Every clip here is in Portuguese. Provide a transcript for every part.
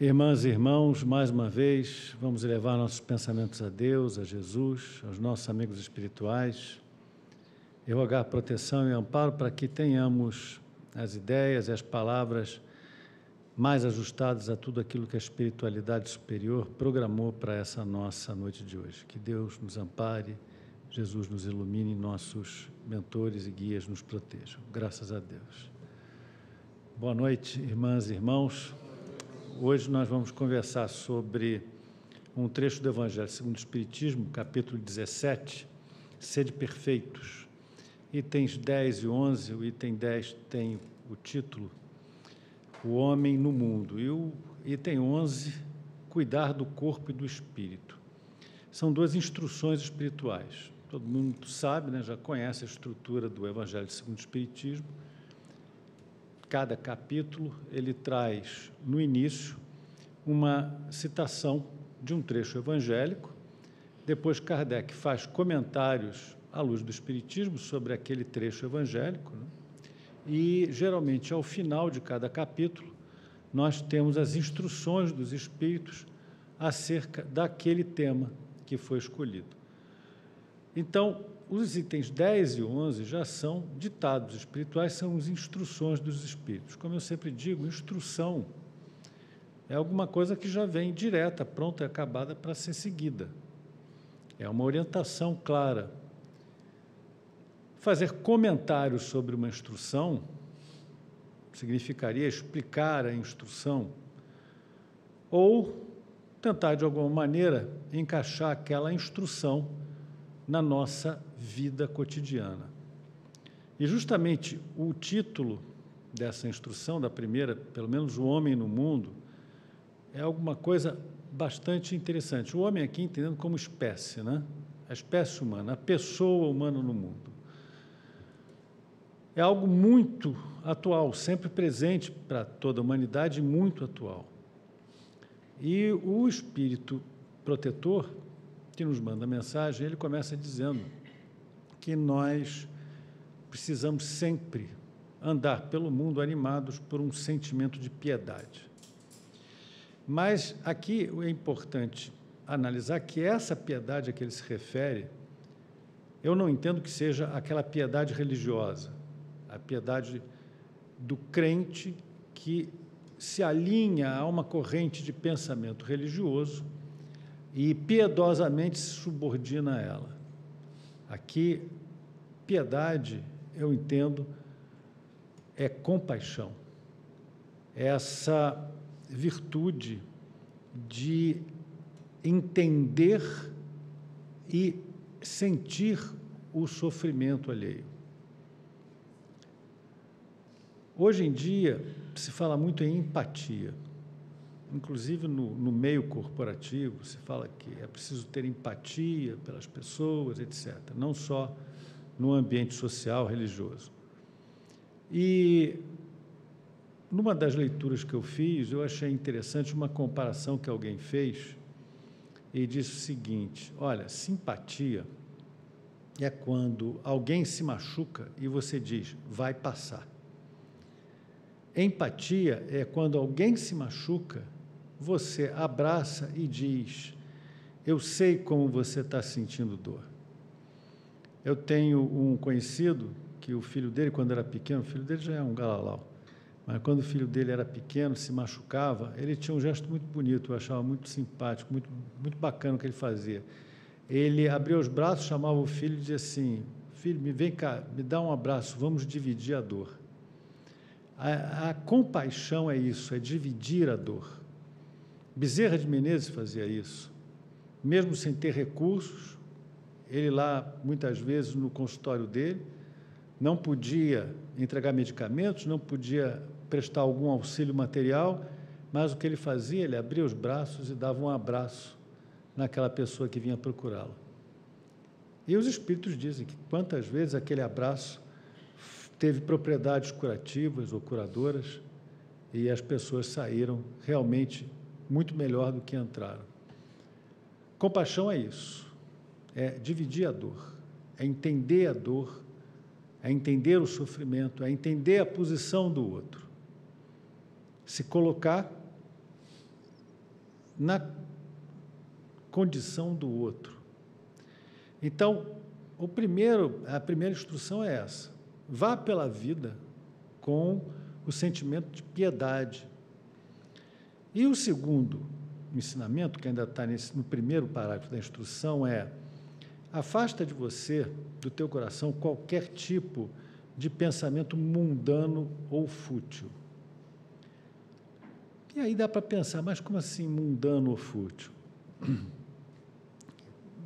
Irmãs e irmãos, mais uma vez, vamos elevar nossos pensamentos a Deus, a Jesus, aos nossos amigos espirituais e rogar proteção e amparo para que tenhamos as ideias e as palavras mais ajustadas a tudo aquilo que a espiritualidade superior programou para essa nossa noite de hoje. Que Deus nos ampare, Jesus nos ilumine, nossos mentores e guias nos protejam. Graças a Deus. Boa noite, irmãs e irmãos. Hoje nós vamos conversar sobre um trecho do Evangelho segundo o Espiritismo, capítulo 17, Sede Perfeitos. Itens 10 e 11, o item 10 tem o título O Homem no Mundo e o item 11, Cuidar do Corpo e do Espírito. São duas instruções espirituais. Todo mundo sabe, né, já conhece a estrutura do Evangelho segundo o Espiritismo. Cada capítulo ele traz no início uma citação de um trecho evangélico. Depois Kardec faz comentários à luz do Espiritismo sobre aquele trecho evangélico. Né? E, geralmente, ao final de cada capítulo, nós temos as instruções dos Espíritos acerca daquele tema que foi escolhido. Então, os itens 10 e 11 já são ditados espirituais, são as instruções dos Espíritos. Como eu sempre digo, instrução é alguma coisa que já vem direta, pronta e acabada para ser seguida. É uma orientação clara Fazer comentários sobre uma instrução significaria explicar a instrução ou tentar, de alguma maneira, encaixar aquela instrução na nossa vida cotidiana. E justamente o título dessa instrução, da primeira, pelo menos o homem no mundo, é alguma coisa bastante interessante. O homem aqui entendendo como espécie, né? A espécie humana, a pessoa humana no mundo é algo muito atual, sempre presente para toda a humanidade, muito atual. E o espírito protetor, que nos manda a mensagem, ele começa dizendo que nós precisamos sempre andar pelo mundo animados por um sentimento de piedade. Mas aqui é importante analisar que essa piedade a que ele se refere, eu não entendo que seja aquela piedade religiosa a piedade do crente que se alinha a uma corrente de pensamento religioso e piedosamente se subordina a ela. Aqui, piedade, eu entendo, é compaixão. É essa virtude de entender e sentir o sofrimento alheio. Hoje em dia, se fala muito em empatia. Inclusive no, no, meio corporativo, se fala que é preciso ter empatia pelas pessoas, etc. Não só no ambiente social, religioso. E numa das leituras que eu fiz, eu achei interessante uma comparação que alguém fez e disse o seguinte: olha, simpatia é quando alguém se machuca e você diz, vai passar. Empatia é quando alguém se machuca, você abraça e diz: Eu sei como você está sentindo dor. Eu tenho um conhecido que o filho dele, quando era pequeno, o filho dele já é um galalau, mas quando o filho dele era pequeno, se machucava, ele tinha um gesto muito bonito, eu achava muito simpático, muito, muito bacana o que ele fazia. Ele abria os braços, chamava o filho e dizia assim: Filho, me vem cá, me dá um abraço, vamos dividir a dor. A, a, compaixão é isso, é dividir a dor. Bezerra de Menezes fazia isso. Mesmo sem ter recursos, ele lá, muitas vezes, no consultório dele, não podia entregar medicamentos, não podia prestar algum auxílio material, mas o que ele fazia, ele abria os braços e dava um abraço naquela pessoa que vinha procurá-lo. E os espíritos dizem que quantas vezes aquele abraço teve propriedades curativas ou curadoras e as pessoas saíram realmente muito melhor do que entraram. Compaixão é isso, é dividir a dor, é entender a dor, é entender o sofrimento, é entender a posição do outro. Se colocar na condição do outro. Então, o primeiro, a primeira instrução é essa: vá pela vida com o sentimento de piedade. E o segundo ensinamento, que ainda está no primeiro parágrafo da instrução, é afasta de você, do teu coração, qualquer tipo de pensamento mundano ou fútil. E aí dá para pensar, mas como assim mundano ou fútil?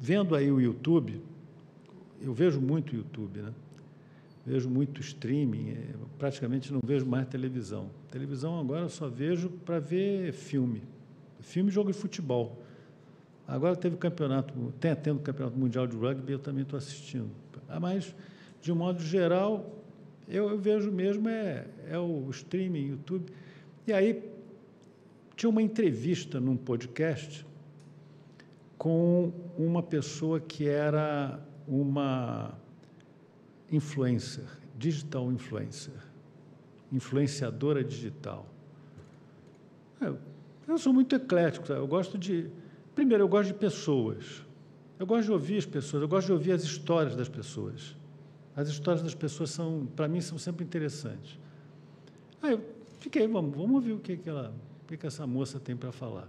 Vendo aí o YouTube, eu vejo muito YouTube, né? Vejo muito streaming, é, praticamente não vejo mais televisão. Televisão agora eu só vejo para ver filme. Filme jogo de futebol. Agora teve campeonato, tem tendo campeonato mundial de rugby, eu também estou assistindo. Ah, mas, de um modo geral, eu, eu vejo mesmo é, é o streaming, YouTube. E aí tinha uma entrevista num podcast com uma pessoa que era uma influencer, digital influencer, influenciadora digital. Eu, eu sou muito eclético, sabe? eu gosto de. Primeiro, eu gosto de pessoas. Eu gosto de ouvir as pessoas, eu gosto de ouvir as histórias das pessoas. As histórias das pessoas são, para mim, são sempre interessantes. Aí eu fiquei, vamos, vamos ouvir o que, que, ela, o que, que essa moça tem para falar.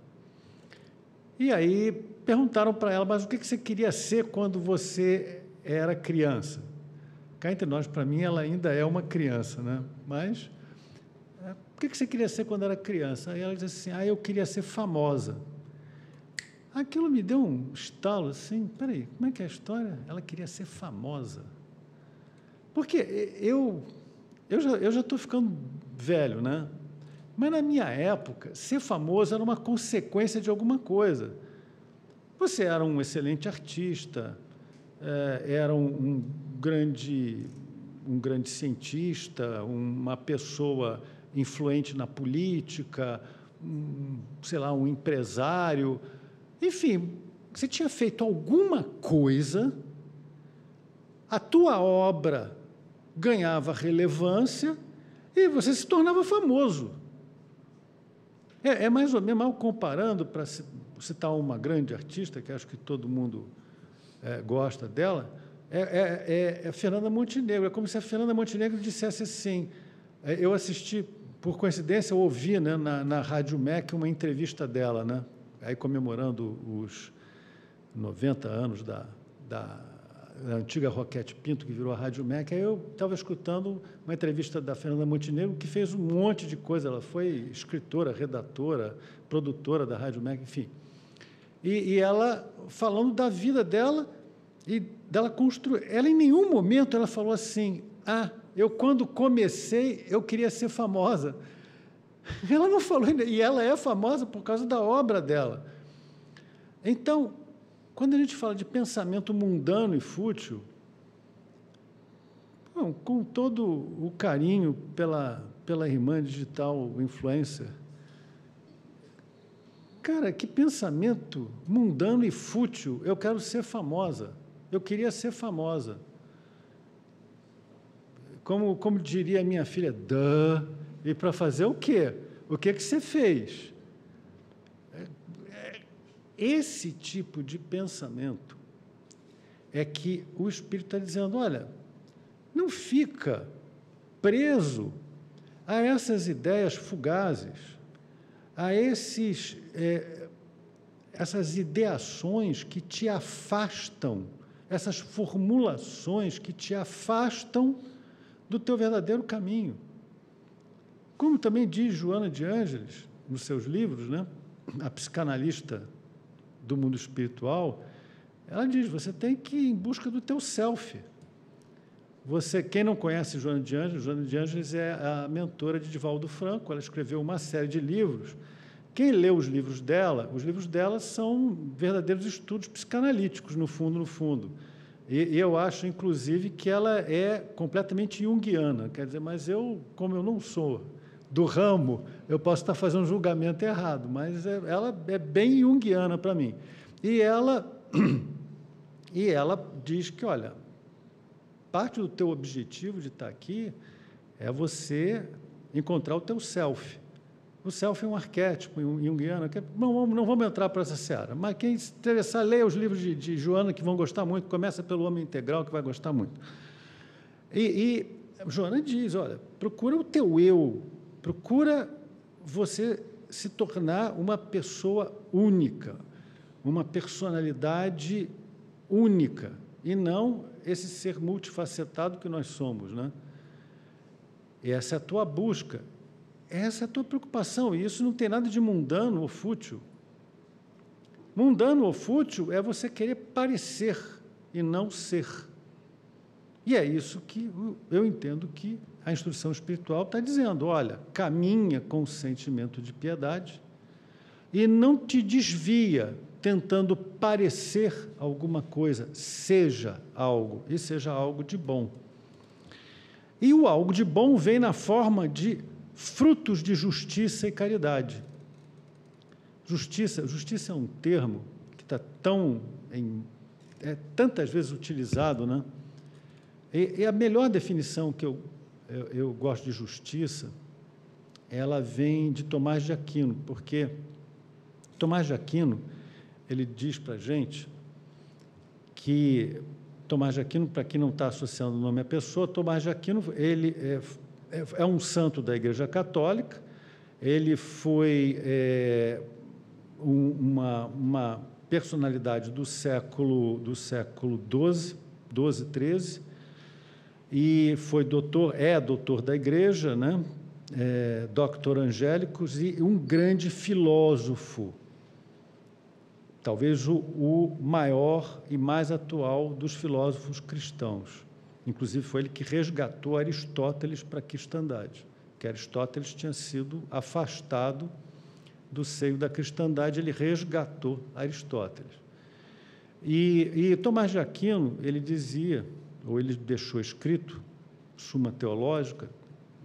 E aí perguntaram para ela, mas o que, que você queria ser quando você era criança? Cá entre nós, para mim, ela ainda é uma criança, né? Mas é, o que, que você queria ser quando era criança? Aí ela disse assim, ah, eu queria ser famosa. Aquilo me deu um estalo assim, peraí, como é que é a história? Ela queria ser famosa. Porque eu eu já eu já estou ficando velho, né? Mas na minha época, ser famoso era uma consequência de alguma coisa. Você era um excelente artista, é, era um, um grande um grande cientista, uma pessoa influente na política, um, sei lá, um empresário, enfim, você tinha feito alguma coisa, a tua obra ganhava relevância e você se tornava famoso. É, é mais ou menos, mal comparando, para citar uma grande artista, que acho que todo mundo é, gosta dela, é, é, é, é Fernanda Montenegro. É como se a Fernanda Montenegro dissesse assim: é, eu assisti, por coincidência, eu ouvi né, na, na Rádio MEC uma entrevista dela, né, aí comemorando os 90 anos da, da a antiga Roquete Pinto, que virou a Rádio MEC, aí eu estava escutando uma entrevista da Fernanda Montenegro, que fez um monte de coisa. Ela foi escritora, redatora, produtora da Rádio MEC, enfim. E, e ela falando da vida dela e dela construir. Ela, em nenhum momento, ela falou assim: Ah, eu, quando comecei, eu queria ser famosa. Ela não falou, e ela é famosa por causa da obra dela. Então, quando a gente fala de pensamento mundano e fútil, bom, com todo o carinho pela, pela irmã digital influencer, cara, que pensamento mundano e fútil. Eu quero ser famosa. Eu queria ser famosa. Como, como diria minha filha, Duh. E para fazer o quê? O que, que você fez? Esse tipo de pensamento é que o Espírito está dizendo: olha, não fica preso a essas ideias fugazes, a esses, é, essas ideações que te afastam, essas formulações que te afastam do teu verdadeiro caminho. Como também diz Joana de Ângeles nos seus livros, né? a psicanalista do mundo espiritual, ela diz: você tem que ir em busca do teu self. Você, quem não conhece Joana de Ângeles, Joana de Ângeles é a mentora de Divaldo Franco, ela escreveu uma série de livros. Quem lê os livros dela, os livros dela são verdadeiros estudos psicanalíticos, no fundo, no fundo. E, eu acho, inclusive, que ela é completamente junguiana, quer dizer, mas eu, como eu não sou do ramo, eu posso estar fazendo um julgamento errado, mas é, ela é bem junguiana para mim. E ela, e ela diz que, olha, parte do teu objetivo de estar aqui é você encontrar o teu self. O self é um arquétipo junguiano. Que, não, não vamos entrar para essa seara, mas quem se interessar, leia os livros de, de Joana, que vão gostar muito. Começa pelo Homem Integral, que vai gostar muito. E, e Joana diz: olha, procura o teu eu, procura você se tornar uma pessoa única, uma personalidade única, e não esse ser multifacetado que nós somos. Né? Essa é a tua busca. Essa é a tua preocupação, e isso não tem nada de mundano ou fútil. Mundano ou fútil é você querer parecer e não ser. E é isso que eu entendo que a instrução espiritual está dizendo: olha, caminha com o sentimento de piedade e não te desvia tentando parecer alguma coisa, seja algo, e seja algo de bom. E o algo de bom vem na forma de frutos de justiça e caridade. Justiça, justiça é um termo que está tão em, é tantas vezes utilizado, né? E, e, a melhor definição que eu, eu, eu gosto de justiça, ela vem de Tomás de Aquino, porque Tomás de Aquino ele diz para a gente que Tomás de Aquino, para quem não está associando o nome à pessoa, Tomás de Aquino ele é, é, é um santo da Igreja Católica, ele foi é, um, uma, uma personalidade do século do século XII, XII, XIII, e foi doutor, é doutor da Igreja, né? É, doctor Angélicos e um grande filósofo, talvez o, o maior e mais atual dos filósofos cristãos. Inclusive, foi ele que resgatou Aristóteles para a cristandade, que Aristóteles tinha sido afastado do seio da cristandade, ele resgatou Aristóteles. E, e Tomás de Aquino, ele dizia, ou ele deixou escrito, Suma Teológica,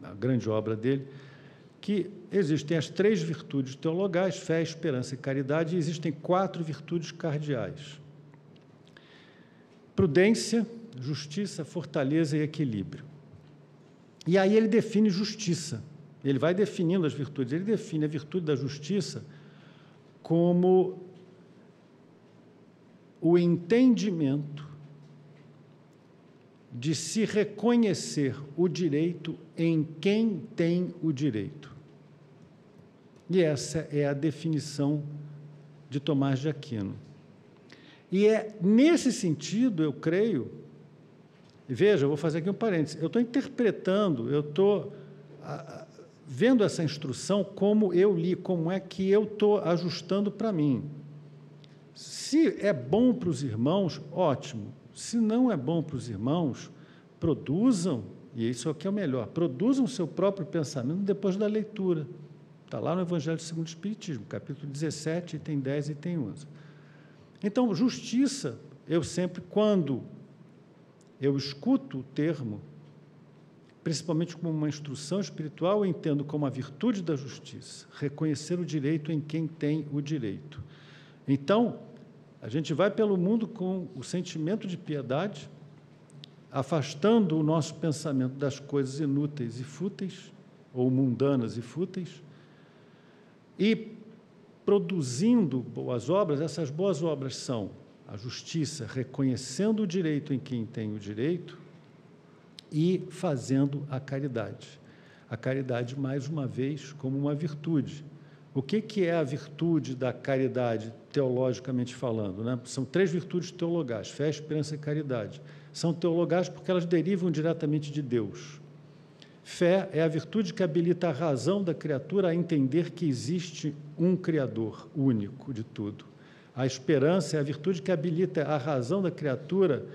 a grande obra dele, que existem as três virtudes teologais, fé, esperança e caridade, e existem quatro virtudes cardeais: prudência, justiça, fortaleza e equilíbrio. E aí ele define justiça. Ele vai definindo as virtudes. Ele define a virtude da justiça como o entendimento de se reconhecer o direito em quem tem o direito. E essa é a definição de Tomás de Aquino. E é nesse sentido, eu creio, veja, eu vou fazer aqui um parênteses, eu estou interpretando, eu estou vendo essa instrução como eu li, como é que eu estou ajustando para mim. Se é bom para os irmãos, ótimo. Se não é bom para os irmãos, produzam, e isso aqui é o melhor, produzam o seu próprio pensamento depois da leitura. Está lá no Evangelho segundo o Espiritismo, capítulo 17, tem 10 e tem 11. Então, justiça, eu sempre, quando eu escuto o termo, principalmente como uma instrução espiritual, eu entendo como a virtude da justiça, reconhecer o direito em quem tem o direito. Então, a gente vai pelo mundo com o sentimento de piedade, afastando o nosso pensamento das coisas inúteis e fúteis, ou mundanas e fúteis, e produzindo boas obras. Essas boas obras são a justiça, reconhecendo o direito em quem tem o direito, e fazendo a caridade. A caridade, mais uma vez, como uma virtude o que, que é a virtude da caridade, teologicamente falando? Né? São três virtudes teologais: fé, esperança e caridade. São teologais porque elas derivam diretamente de Deus. Fé é a virtude que habilita a razão da criatura a entender que existe um Criador único de tudo. A esperança é a virtude que habilita a razão da criatura,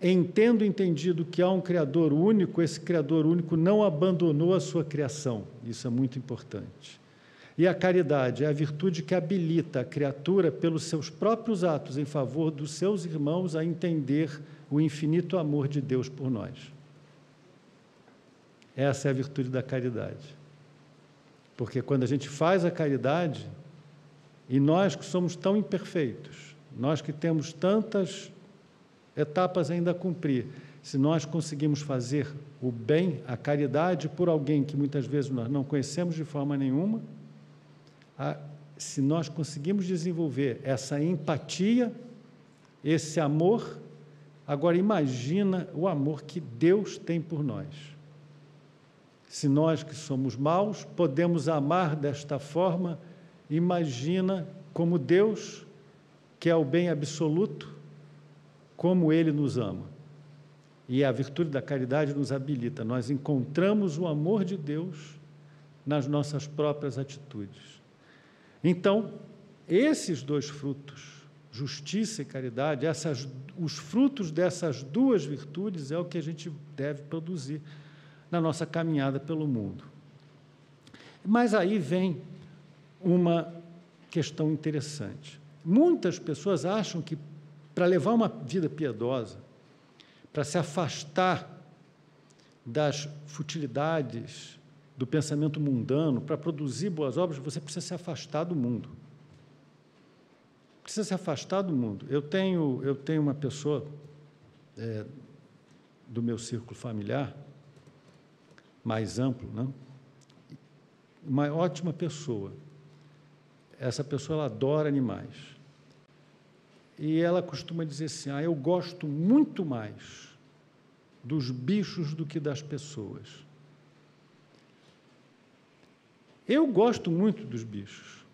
em tendo entendido que há um Criador único, esse Criador único não abandonou a sua criação. Isso é muito importante. E a caridade é a virtude que habilita a criatura, pelos seus próprios atos em favor dos seus irmãos, a entender o infinito amor de Deus por nós. Essa é a virtude da caridade. Porque quando a gente faz a caridade, e nós que somos tão imperfeitos, nós que temos tantas etapas ainda a cumprir, se nós conseguimos fazer o bem, a caridade por alguém que muitas vezes nós não conhecemos de forma nenhuma, a, se nós conseguimos desenvolver essa empatia, esse amor, agora imagina o amor que Deus tem por nós. Se nós que somos maus podemos amar desta forma, imagina como Deus, que é o bem absoluto, como Ele nos ama. E a virtude da caridade nos habilita. Nós encontramos o amor de Deus nas nossas próprias atitudes. Então, esses dois frutos, justiça e caridade, essas, os frutos dessas duas virtudes é o que a gente deve produzir na nossa caminhada pelo mundo. Mas aí vem uma questão interessante. Muitas pessoas acham que para levar uma vida piedosa, para se afastar das futilidades do pensamento mundano, para produzir boas obras, você precisa se afastar do mundo. Precisa se afastar do mundo. Eu tenho, eu tenho uma pessoa é, do meu círculo familiar, mais amplo, né? uma ótima pessoa. Essa pessoa ela adora animais e ela costuma dizer assim: ah, eu gosto muito mais dos bichos do que das pessoas. Eu gosto muito dos bichos.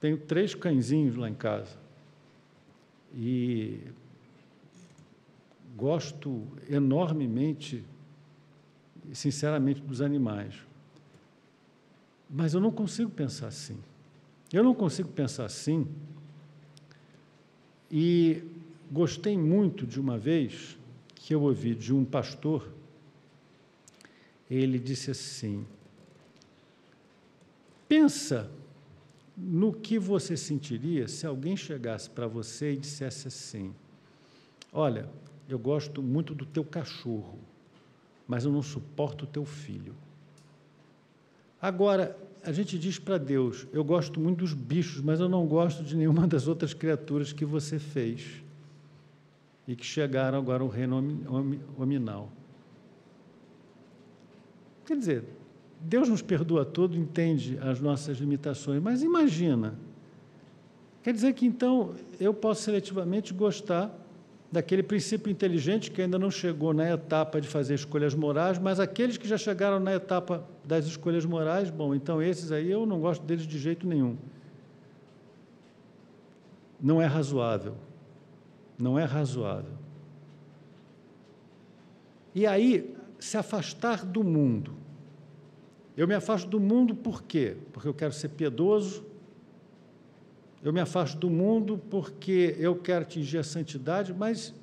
Tenho três cãezinhos lá em casa. E gosto enormemente, sinceramente, dos animais. Mas eu não consigo pensar assim. Eu não consigo pensar assim e gostei muito de uma vez que eu ouvi de um pastor, ele disse assim: pensa no que você sentiria se alguém chegasse para você e dissesse assim: Olha, eu gosto muito do teu cachorro, mas eu não suporto o teu filho. Agora, a gente diz para Deus: Eu gosto muito dos bichos, mas eu não gosto de nenhuma das outras criaturas que você fez e que chegaram agora ao reino hominal. Quer dizer, Deus nos perdoa todo, entende as nossas limitações, mas imagina. Quer dizer que então eu posso seletivamente gostar daquele princípio inteligente que ainda não chegou na etapa de fazer escolhas morais, mas aqueles que já chegaram na etapa das escolhas morais, bom, então esses aí eu não gosto deles de jeito nenhum. Não é razoável. Não é razoável. E aí, se afastar do mundo. Eu me afasto do mundo por quê? Porque eu quero ser piedoso, eu me afasto do mundo porque eu quero atingir a santidade, mas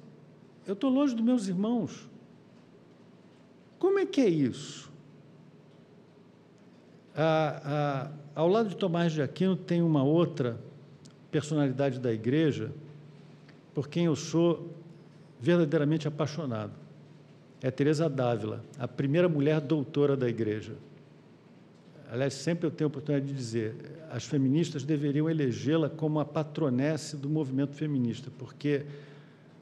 eu estou longe dos meus irmãos. Como é que é isso? Ah, ah, ao lado de Tomás de Aquino tem uma outra personalidade da igreja por quem eu sou verdadeiramente apaixonado. É Teresa Dávila, a primeira mulher doutora da igreja aliás, sempre eu tenho a oportunidade de dizer, as feministas deveriam elegê-la como a patronesse do movimento feminista, porque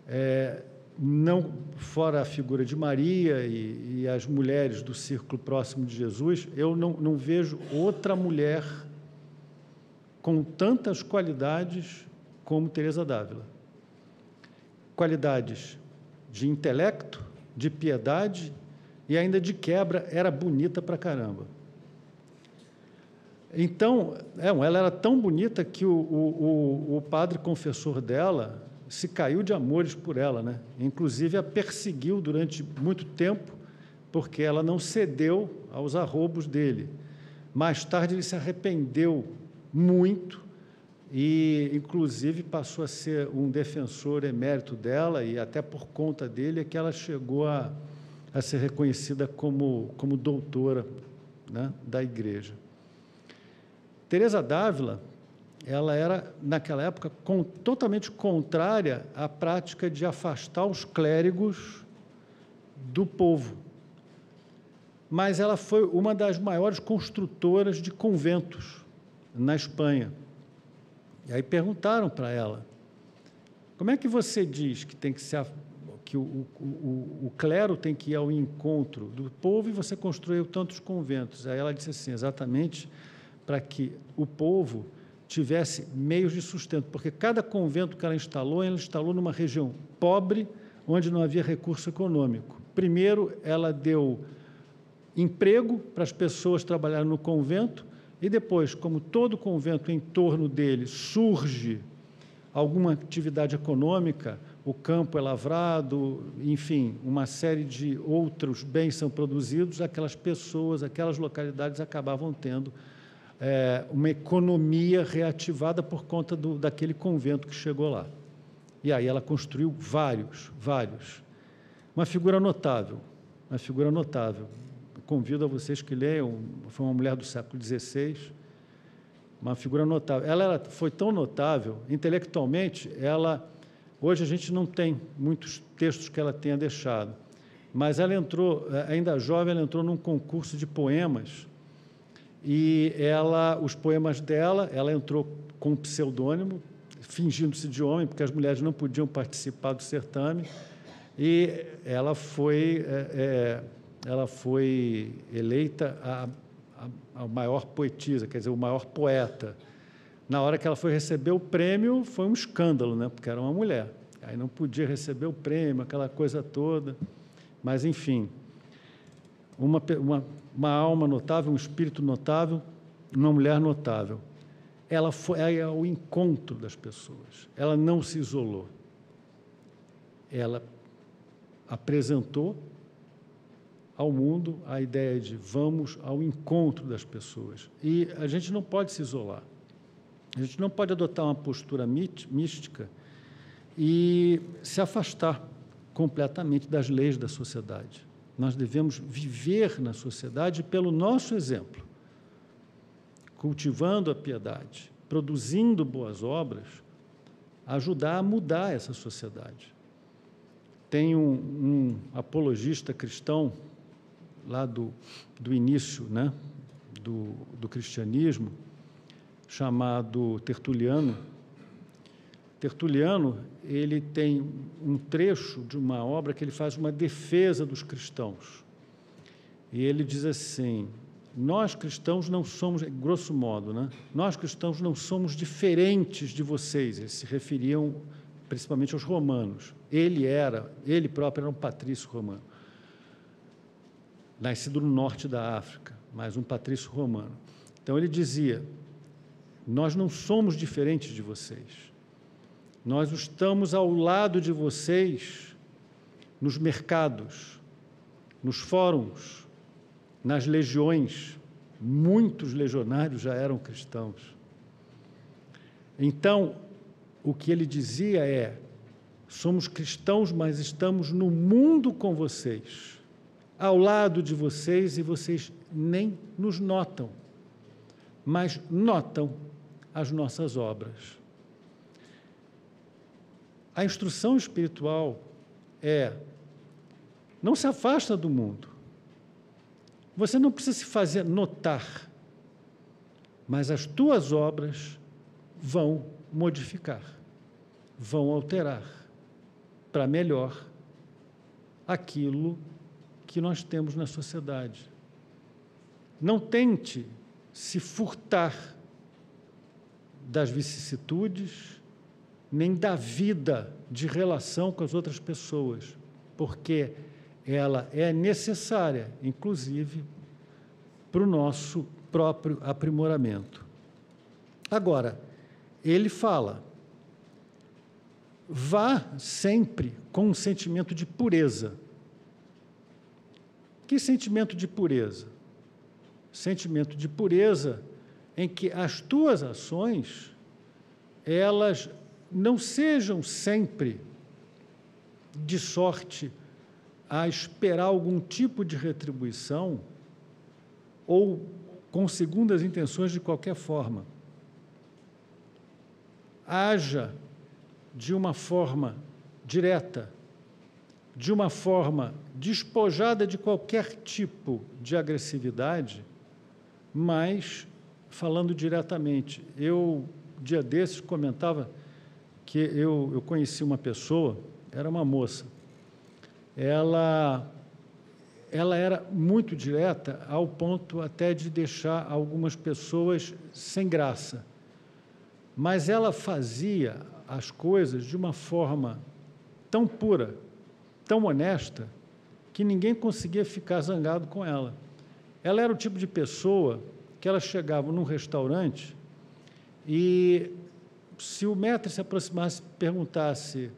é, não fora a figura de Maria e, e, as mulheres do círculo próximo de Jesus, eu não, não vejo outra mulher com tantas qualidades como Teresa d'Ávila. Qualidades de intelecto, de piedade e ainda de quebra, era bonita pra caramba. Então, é, ela era tão bonita que o, o, o, padre confessor dela se caiu de amores por ela, né? Inclusive a perseguiu durante muito tempo, porque ela não cedeu aos arrobos dele. Mais tarde ele se arrependeu muito e, inclusive, passou a ser um defensor emérito dela e até por conta dele é que ela chegou a, a ser reconhecida como, como doutora né, da igreja. Teresa Dávila, ela era naquela época com, totalmente contrária à prática de afastar os clérigos do povo. Mas ela foi uma das maiores construtoras de conventos na Espanha. E aí perguntaram para ela: como é que você diz que tem que ser que o, o, o, clero tem que ir ao encontro do povo e você construiu tantos conventos? Aí ela disse assim: exatamente para que o povo tivesse meios de sustento, porque cada convento que ela instalou, ela instalou numa região pobre, onde não havia recurso econômico. Primeiro, ela deu emprego para as pessoas trabalharem no convento, e depois, como todo convento em torno dele surge alguma atividade econômica, o campo é lavrado, enfim, uma série de outros bens são produzidos, aquelas pessoas, aquelas localidades acabavam tendo é, uma economia reativada por conta do, daquele convento que chegou lá. E aí ela construiu vários, vários. Uma figura notável, uma figura notável. Convido a vocês que leiam, foi uma mulher do século XVI, uma figura notável. Ela era, foi tão notável, intelectualmente, ela. Hoje a gente não tem muitos textos que ela tenha deixado, mas ela entrou, ainda jovem, ela entrou num concurso de poemas e ela, os poemas dela, ela entrou com um pseudônimo, fingindo-se de homem, porque as mulheres não podiam participar do certame, e ela foi, é, é, ela foi eleita a, a, a maior poetisa, quer dizer, o maior poeta. Na hora que ela foi receber o prêmio, foi um escândalo, né? porque era uma mulher. Aí não podia receber o prêmio, aquela coisa toda. Mas, enfim, uma, uma, uma alma notável, um espírito notável, uma mulher notável. Ela foi é ao encontro das pessoas. Ela não se isolou. Ela apresentou ao mundo a ideia de vamos ao encontro das pessoas. E a gente não pode se isolar. A gente não pode adotar uma postura mística e se afastar completamente das leis da sociedade. Nós devemos viver na sociedade pelo nosso exemplo, cultivando a piedade, produzindo boas obras, ajudar a mudar essa sociedade. Tem um, um apologista cristão lá do, do início né, do, do cristianismo, chamado Tertuliano, Tertuliano, ele tem um trecho de uma obra que ele faz uma defesa dos cristãos. E ele diz assim: Nós cristãos não somos, grosso modo, né? Nós cristãos não somos diferentes de vocês. Eles se referiam principalmente aos romanos. Ele era, ele próprio era um patrício romano. Nascido no norte da África, mas um patrício romano. Então ele dizia: Nós não somos diferentes de vocês. Nós estamos ao lado de vocês nos mercados, nos fóruns, nas legiões. Muitos legionários já eram cristãos. Então, o que ele dizia é: somos cristãos, mas estamos no mundo com vocês, ao lado de vocês, e vocês nem nos notam, mas notam as nossas obras. A instrução espiritual é: não se afasta do mundo. Você não precisa se fazer notar, mas as tuas obras vão modificar, vão alterar para melhor aquilo que nós temos na sociedade. Não tente se furtar das vicissitudes, nem da vida de relação com as outras pessoas, porque ela é necessária, inclusive, para o nosso próprio aprimoramento. Agora, ele fala: vá sempre com um sentimento de pureza. Que sentimento de pureza? Sentimento de pureza em que as tuas ações elas não sejam sempre de sorte a esperar algum tipo de retribuição ou com segundas intenções de qualquer forma. Haja de uma forma direta, de uma forma despojada de qualquer tipo de agressividade, mas falando diretamente. Eu, dia desses, comentava que eu, eu conheci uma pessoa, era uma moça, ela, ela era muito direta, ao ponto até de deixar algumas pessoas sem graça. Mas ela fazia as coisas de uma forma tão pura, tão honesta, que ninguém conseguia ficar zangado com ela. Ela era o tipo de pessoa que ela chegava num restaurante e se o mestre se aproximasse e perguntasse está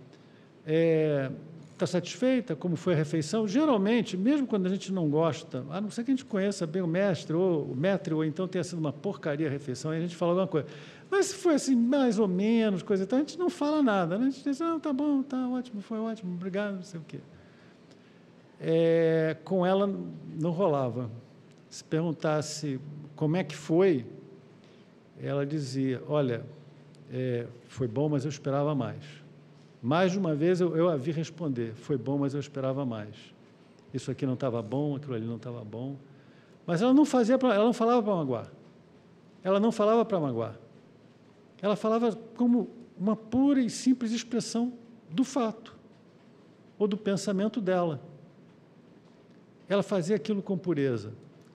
é, tá satisfeita? Como foi a refeição? Geralmente, mesmo quando a gente não gosta, a não ser que a gente conheça bem o mestre, ou o mestre, ou então tenha sido uma porcaria a refeição, a gente fala alguma coisa. Mas se foi assim, mais ou menos, coisa e tal, a gente não fala nada, né? A gente diz, ah, tá bom, tá ótimo, foi ótimo, obrigado, não sei o quê. É, com ela não rolava. Se perguntasse como é que foi, ela dizia, olha, é, foi bom, mas eu esperava mais. Mais de uma vez eu, eu a vi responder: foi bom, mas eu esperava mais. Isso aqui não estava bom, aquilo ali não estava bom. Mas ela não fazia, pra, ela não falava para magoar. Ela não falava para magoar. Ela falava como uma pura e simples expressão do fato ou do pensamento dela. Ela fazia aquilo com pureza.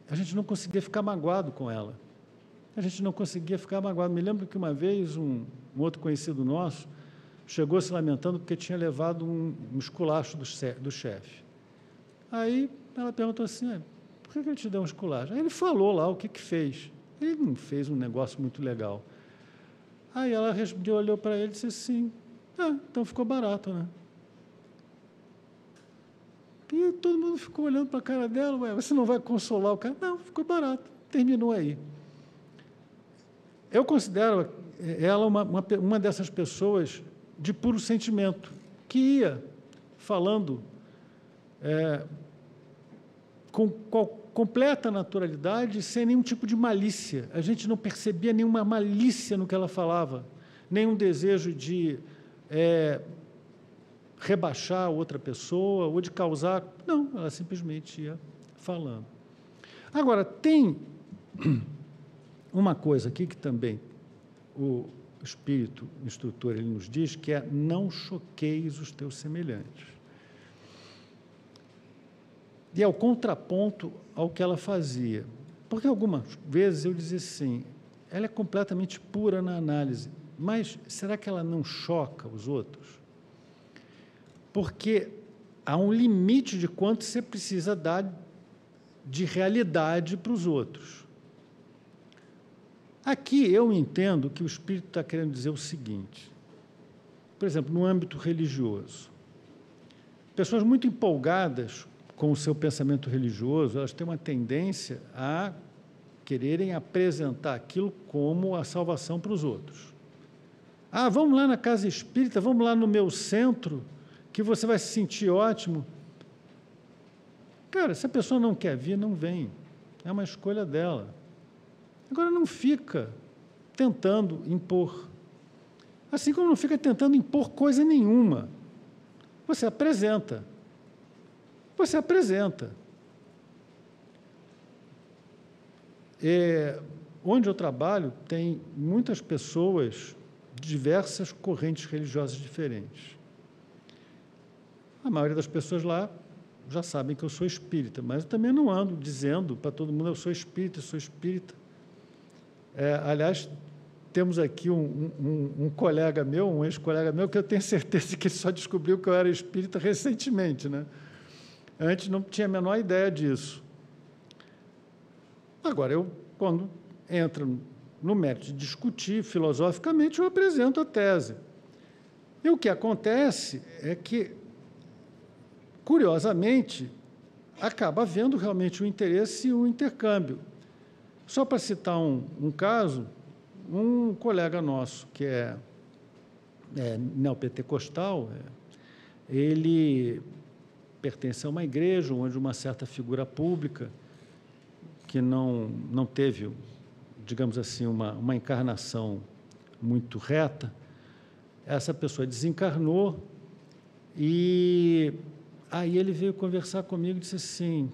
A gente não conseguia ficar magoado com ela. A gente não conseguia ficar magoado. Me lembro que uma vez um, um outro conhecido nosso chegou se lamentando porque tinha levado um, um esculacho do, do chefe. Aí ela perguntou assim: por que ele te deu um esculacho? Aí ele falou lá o que, que fez. Ele não fez um negócio muito legal. Aí ela olhou para ele e disse assim: ah, então ficou barato, né? E todo mundo ficou olhando para a cara dela, Ué, você não vai consolar o cara? Não, ficou barato, terminou aí. Eu considero ela uma, uma, uma dessas pessoas de puro sentimento, que ia falando é, com, com completa naturalidade, sem nenhum tipo de malícia. A gente não percebia nenhuma malícia no que ela falava, nenhum desejo de é, rebaixar outra pessoa ou de causar. Não, ela simplesmente ia falando. Agora, tem uma coisa aqui que também o espírito instrutor ele nos diz que é não choqueis os teus semelhantes. E é o contraponto ao que ela fazia. Porque algumas vezes eu dizia assim, ela é completamente pura na análise, mas será que ela não choca os outros? Porque há um limite de quanto você precisa dar de realidade para os outros. Aqui eu entendo que o Espírito está querendo dizer o seguinte: por exemplo, no âmbito religioso, pessoas muito empolgadas com o seu pensamento religioso, elas têm uma tendência a quererem apresentar aquilo como a salvação para os outros. Ah, vamos lá na casa espírita, vamos lá no meu centro, que você vai se sentir ótimo. Cara, se a pessoa não quer vir, não vem. É uma escolha dela. Agora, não fica tentando impor. Assim como não fica tentando impor coisa nenhuma. Você apresenta. Você apresenta. É, onde eu trabalho, tem muitas pessoas de diversas correntes religiosas diferentes. A maioria das pessoas lá já sabem que eu sou espírita, mas eu também não ando dizendo para todo mundo eu sou espírita, eu sou espírita. É, aliás, temos aqui um, um, um, colega meu, um ex-colega meu, que eu tenho certeza que ele só descobriu que eu era espírita recentemente. Né? Antes não tinha a menor ideia disso. Agora, eu, quando entro no mérito de discutir filosoficamente, eu apresento a tese. E o que acontece é que, curiosamente, acaba havendo realmente um interesse e um intercâmbio. Só para citar um, um caso, um colega nosso, que é, é neopentecostal, é, ele pertence a uma igreja onde uma certa figura pública, que não, não teve, digamos assim, uma, uma encarnação muito reta, essa pessoa desencarnou e aí ele veio conversar comigo e disse assim,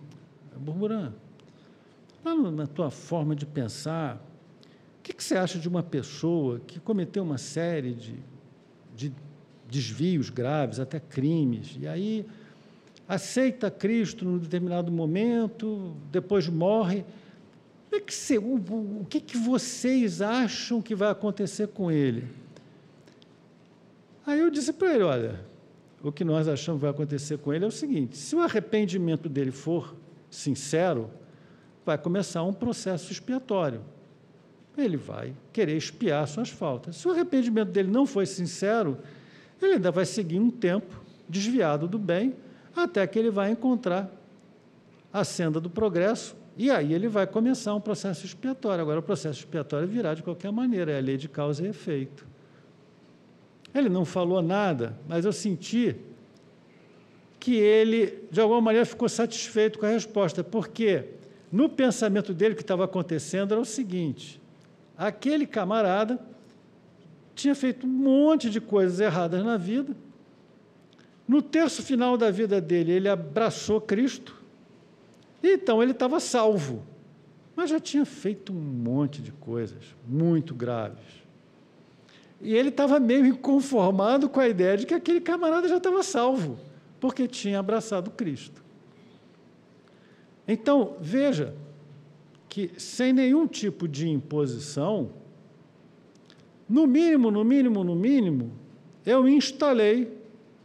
Na tua forma de pensar, o que, que, você acha de uma pessoa que cometeu uma série de, de desvios graves, até crimes, e aí aceita Cristo num determinado momento, depois morre. O que, se, o, o que, que vocês acham que vai acontecer com ele? Aí eu disse para ele: olha, o que nós achamos que vai acontecer com ele é o seguinte: se o arrependimento dele for sincero, vai começar um processo expiatório. Ele vai querer expiar suas faltas. Se o arrependimento dele não foi sincero, ele ainda vai seguir um tempo desviado do bem, até que ele vai encontrar a senda do progresso, e aí ele vai começar um processo expiatório. Agora, o processo expiatório virá de qualquer maneira, é a lei de causa e efeito. Ele não falou nada, mas eu senti que ele, de alguma maneira, ficou satisfeito com a resposta, porque no pensamento dele o que estava acontecendo era o seguinte: aquele camarada tinha feito um monte de coisas erradas na vida. No terço final da vida dele, ele abraçou Cristo, então ele estava salvo, mas já tinha feito um monte de coisas muito graves. E ele estava meio inconformado com a ideia de que aquele camarada já estava salvo, porque tinha abraçado Cristo. Então, veja que, sem nenhum tipo de imposição, no mínimo, no mínimo, no mínimo, eu instalei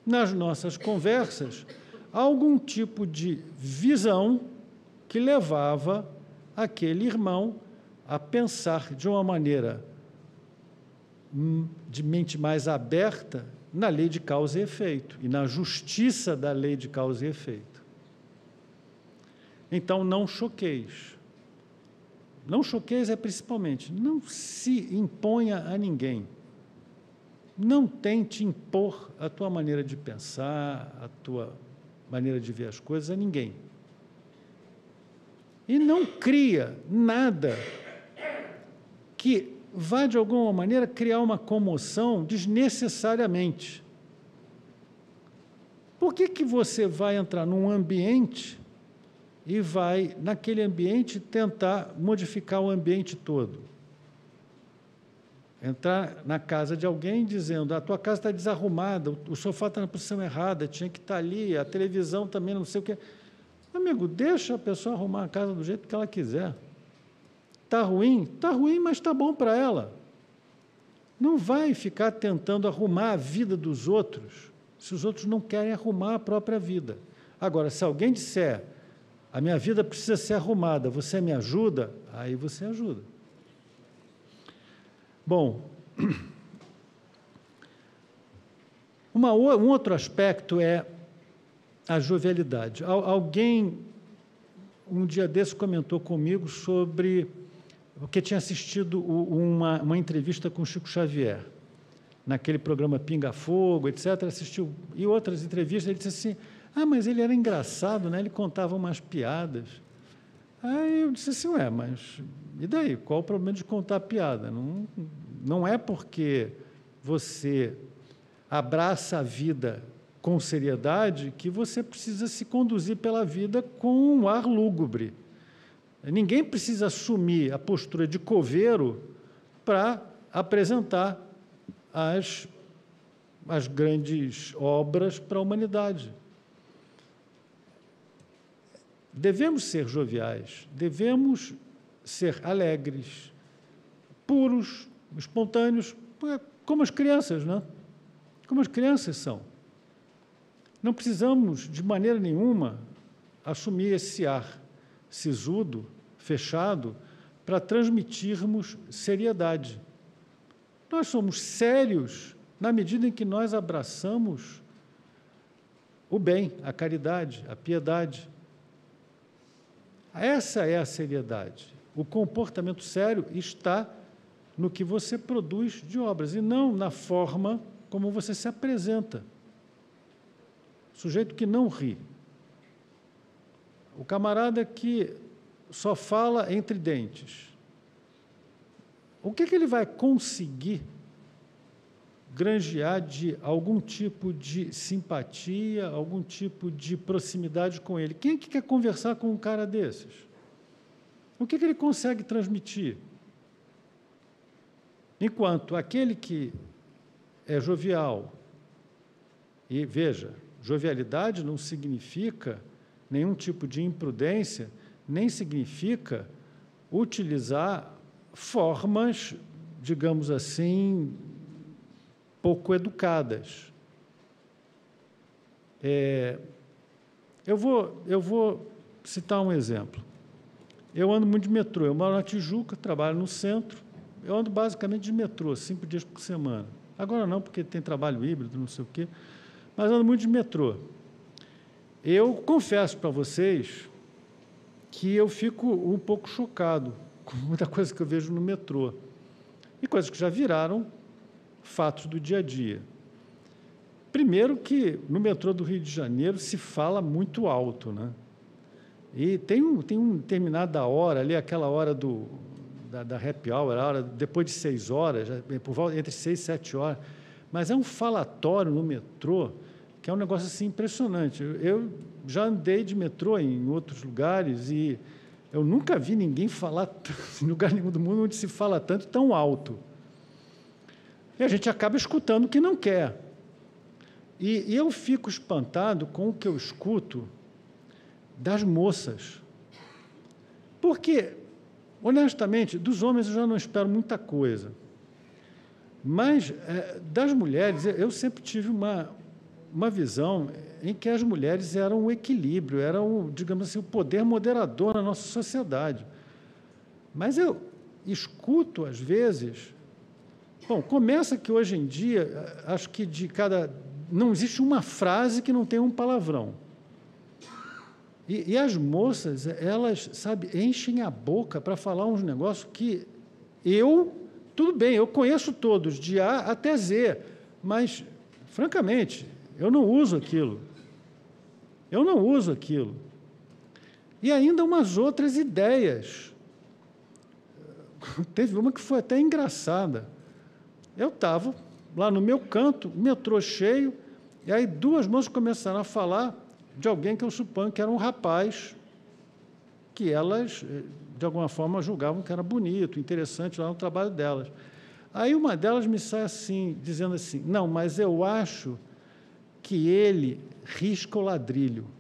nas nossas conversas algum tipo de visão que levava aquele irmão a pensar de uma maneira de mente mais aberta na lei de causa e efeito e na justiça da lei de causa e efeito. Então, não choqueis. Não choqueis é principalmente, não se imponha a ninguém. Não tente impor a tua maneira de pensar, a tua maneira de ver as coisas a ninguém. E não cria nada que vai, de alguma maneira, criar uma comoção desnecessariamente. Por que, que você vai entrar num ambiente e vai, naquele ambiente, tentar modificar o ambiente todo? Entrar na casa de alguém dizendo: a tua casa está desarrumada, o sofá está na posição errada, tinha que estar tá ali, a televisão também, não sei o quê. Amigo, deixa a pessoa arrumar a casa do jeito que ela quiser. Está ruim? Está ruim, mas está bom para ela. Não vai ficar tentando arrumar a vida dos outros se os outros não querem arrumar a própria vida. Agora, se alguém disser, a minha vida precisa ser arrumada, você me ajuda? Aí você ajuda. Bom, uma, um outro aspecto é a jovialidade. Alguém, um dia desse, comentou comigo sobre porque tinha assistido uma, uma entrevista com Chico Xavier, naquele programa Pinga Fogo, etc. Assistiu, e outras entrevistas, ele disse assim: Ah, mas ele era engraçado, né? ele contava umas piadas. Aí eu disse assim: Ué, mas e daí? Qual o problema de contar piada? Não, não é porque você abraça a vida com seriedade que você precisa se conduzir pela vida com um ar lúgubre. Ninguém precisa assumir a postura de coveiro para apresentar as, as grandes obras para a humanidade. Devemos ser joviais, devemos ser alegres, puros, espontâneos, como as crianças, né? Como as crianças são. Não precisamos, de maneira nenhuma, assumir esse ar sisudo, fechado, para transmitirmos seriedade. Nós somos sérios na medida em que nós abraçamos o bem, a caridade, a piedade. Essa é a seriedade. O comportamento sério está no que você produz de obras e não na forma como você se apresenta. Sujeito que não ri, o camarada que só fala entre dentes, o que, que ele vai conseguir granjear de algum tipo de simpatia, algum tipo de proximidade com ele? Quem é que quer conversar com um cara desses? O que, que ele consegue transmitir? Enquanto aquele que é jovial, e veja, Jovialidade não significa nenhum tipo de imprudência, nem significa utilizar formas, digamos assim, pouco educadas. É, eu, vou, eu vou citar um exemplo. Eu ando muito de metrô. Eu moro na Tijuca, trabalho no centro. Eu ando basicamente de metrô, cinco dias por semana. Agora não, porque tem trabalho híbrido, não sei o quê. Mas ando muito de metrô. Eu confesso para vocês que eu fico um pouco chocado com muita coisa que eu vejo no metrô. E coisas que já viraram fatos do dia a dia. Primeiro que no metrô do Rio de Janeiro se fala muito alto, né? E tem um, tem um determinada hora ali, aquela hora do, da, da happy hour, a hora depois de seis horas, por volta, entre seis e sete horas, mas é um falatório no metrô que é um negócio assim impressionante. Eu já andei de metrô em outros lugares e eu nunca vi ninguém falar em lugar nenhum do mundo onde se fala tanto tão alto. E a gente acaba escutando o que não quer. E, eu fico espantado com o que eu escuto das moças. Porque, honestamente, dos homens eu já não espero muita coisa. Mas é, das mulheres, eu sempre tive uma, uma visão em que as mulheres eram o equilíbrio, eram, digamos assim, o poder moderador na nossa sociedade. Mas eu escuto, às vezes. Bom, começa que hoje em dia, acho que de cada. Não existe uma frase que não tenha um palavrão. E, e as moças, elas, sabe, enchem a boca para falar uns negócios que eu, tudo bem, eu conheço todos, de A até Z, mas, francamente, eu não uso aquilo. Eu não uso aquilo. E ainda umas outras ideias. Teve uma que foi até engraçada. Eu estava lá no meu canto, metrô cheio, e aí duas moças começaram a falar de alguém que eu suponho que era um rapaz, que elas, eh, de alguma forma, julgavam que era bonito, interessante lá no trabalho delas. Aí uma delas me sai assim, dizendo assim: Não, mas eu acho que ele risca o ladrilho.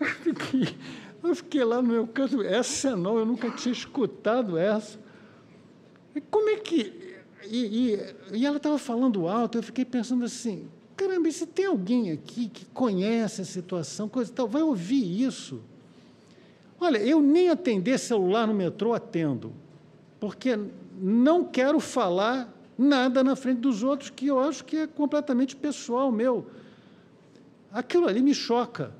Eu fiquei, eu fiquei lá no meu canto, essa não, eu nunca tinha escutado essa. Como é que. E, e, e ela estava falando alto, eu fiquei pensando assim: caramba, se tem alguém aqui que conhece a situação, coisa tal, vai ouvir isso. Olha, eu nem atender celular no metrô atendo, porque não quero falar nada na frente dos outros que eu acho que é completamente pessoal meu. Aquilo ali me choca.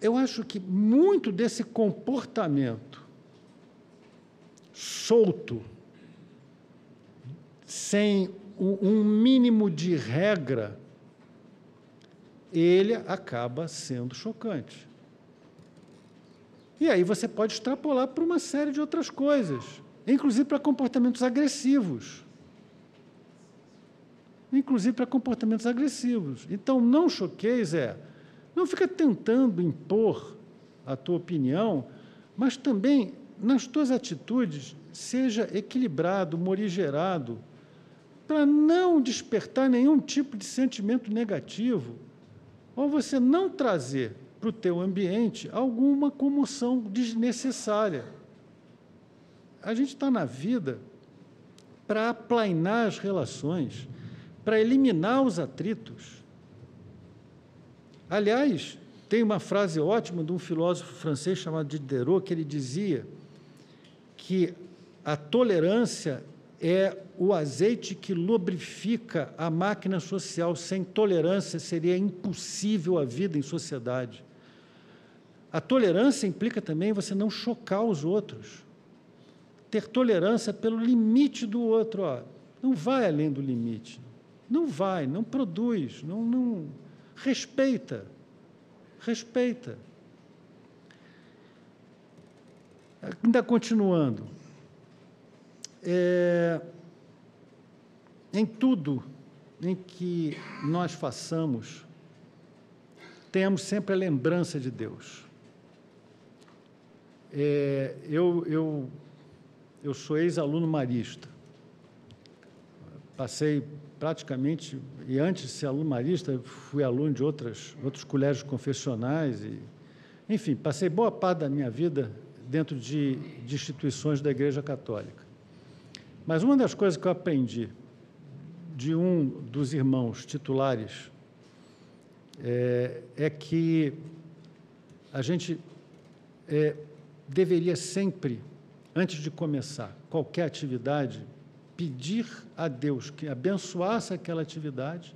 Eu acho que muito desse comportamento solto, sem um mínimo de regra, ele acaba sendo chocante. E aí você pode extrapolar para uma série de outras coisas inclusive para comportamentos agressivos. Inclusive para comportamentos agressivos. Então, não choqueis é, não fica tentando impor a tua opinião, mas também nas tuas atitudes seja equilibrado, morigerado, para não despertar nenhum tipo de sentimento negativo, ou você não trazer para o teu ambiente alguma comoção desnecessária a gente está na vida para aplainar as relações, para eliminar os atritos. Aliás, tem uma frase ótima de um filósofo francês chamado Diderot, que ele dizia que a tolerância é o azeite que lubrifica a máquina social. Sem tolerância seria impossível a vida em sociedade. A tolerância implica também você não chocar os outros ter tolerância pelo limite do outro. Ó. Não vai além do limite. Não vai, não produz, não, não respeita. Respeita. Ainda continuando. É, em tudo em que nós façamos, tenhamos sempre a lembrança de Deus. É, eu, eu eu sou ex-aluno marista. Passei praticamente, e antes de ser aluno marista, fui aluno de outras, outros colégios confessionais. E, enfim, passei boa parte da minha vida dentro de, de instituições da Igreja Católica. Mas uma das coisas que eu aprendi de um dos irmãos titulares é, é que a gente é, deveria sempre, antes de começar qualquer atividade, pedir a Deus que abençoasse aquela atividade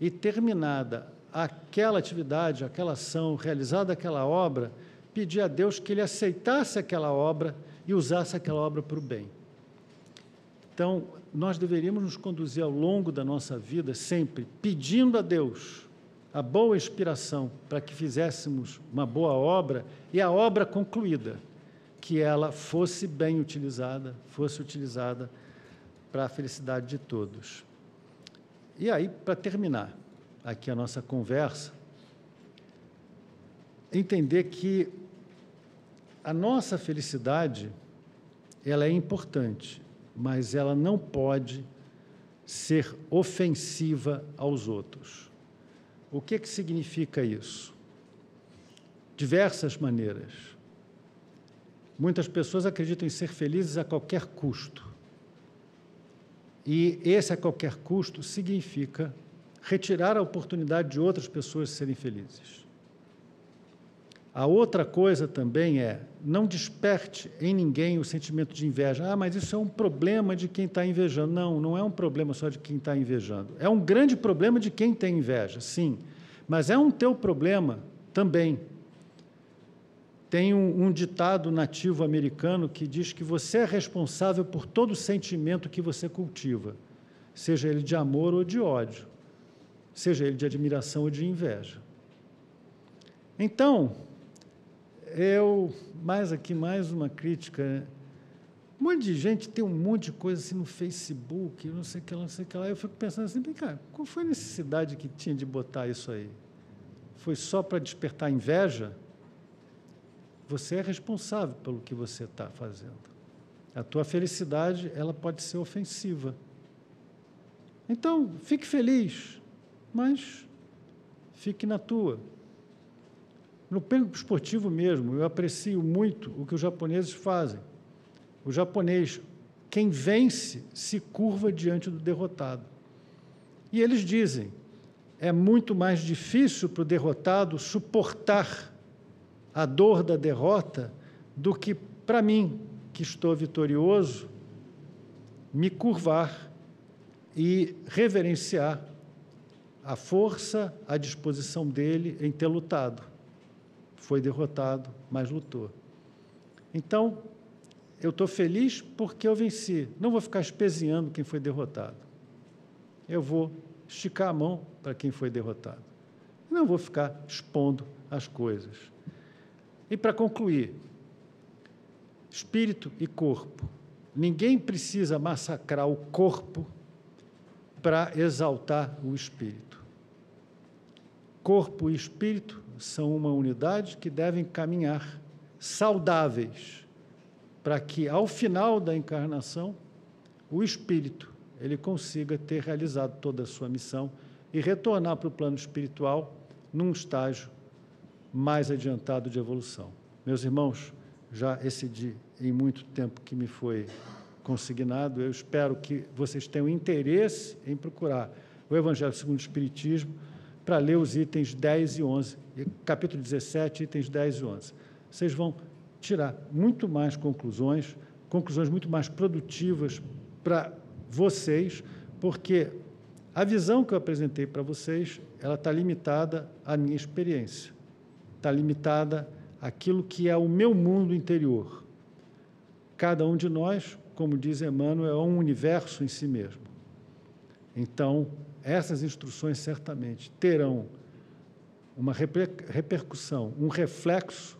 e, terminada aquela atividade, aquela ação, realizada aquela obra, pedir a Deus que Ele aceitasse aquela obra e usasse aquela obra para o bem. Então, nós deveríamos nos conduzir ao longo da nossa vida sempre pedindo a Deus a boa inspiração para que fizéssemos uma boa obra e a obra concluída, que ela fosse bem utilizada, fosse utilizada para a felicidade de todos. E aí, para terminar aqui a nossa conversa, entender que a nossa felicidade ela é importante, mas ela não pode ser ofensiva aos outros. O que, que significa isso? Diversas maneiras. Muitas pessoas acreditam em ser felizes a qualquer custo. E esse a qualquer custo significa retirar a oportunidade de outras pessoas serem felizes. A outra coisa também é não desperte em ninguém o sentimento de inveja. Ah, mas isso é um problema de quem está invejando. Não, não é um problema só de quem está invejando. É um grande problema de quem tem inveja, sim. Mas é um teu problema também. Tem um, um ditado nativo americano que diz que você é responsável por todo sentimento que você cultiva, seja ele de amor ou de ódio, seja ele de admiração ou de inveja. Então, eu, mais aqui, mais uma crítica. Né? Um monte de gente tem um monte de coisa assim no Facebook, não sei o que lá, não sei o que lá. Eu fico pensando assim, cara, qual foi a necessidade que tinha de botar isso aí? Foi só para despertar inveja? Você é responsável pelo que você está fazendo. A tua felicidade, ela pode ser ofensiva. Então, fique feliz, mas fique na tua. No campo esportivo mesmo, eu aprecio muito o que os japoneses fazem. O japonês, quem vence, se curva diante do derrotado. E eles dizem: é muito mais difícil para o derrotado suportar a dor da derrota do que para mim, que estou vitorioso, me curvar e reverenciar a força, a disposição dele em ter lutado foi derrotado, mas lutou. Então, eu estou feliz porque eu venci. Não vou ficar espezinhando quem foi derrotado. Eu vou esticar a mão para quem foi derrotado. Não vou ficar expondo as coisas. E para concluir, espírito e corpo. Ninguém precisa massacrar o corpo para exaltar o espírito. Corpo e espírito são uma unidade que devem caminhar saudáveis para que ao final da encarnação o espírito ele consiga ter realizado toda a sua missão e retornar para o plano espiritual num estágio mais adiantado de evolução. Meus irmãos, já excedi em muito tempo que me foi consignado, eu espero que vocês tenham interesse em procurar o Evangelho segundo o Espiritismo para ler os itens 10 e 11, capítulo 17, itens 10 e 11. Vocês vão tirar muito mais conclusões, conclusões muito mais produtivas para vocês, porque a visão que eu apresentei para vocês, ela está limitada à minha experiência, está limitada àquilo que é o meu mundo interior. Cada um de nós, como diz Emmanuel, é um universo em si mesmo. Então, essas instruções certamente terão uma repercussão, um reflexo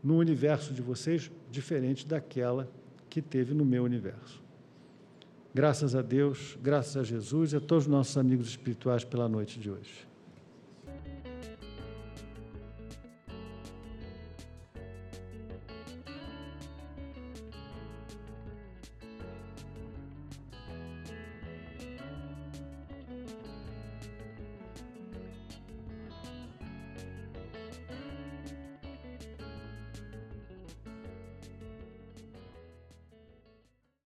no universo de vocês diferente daquela que teve no meu universo. Graças a Deus, graças a Jesus e a todos os nossos amigos espirituais pela noite de hoje.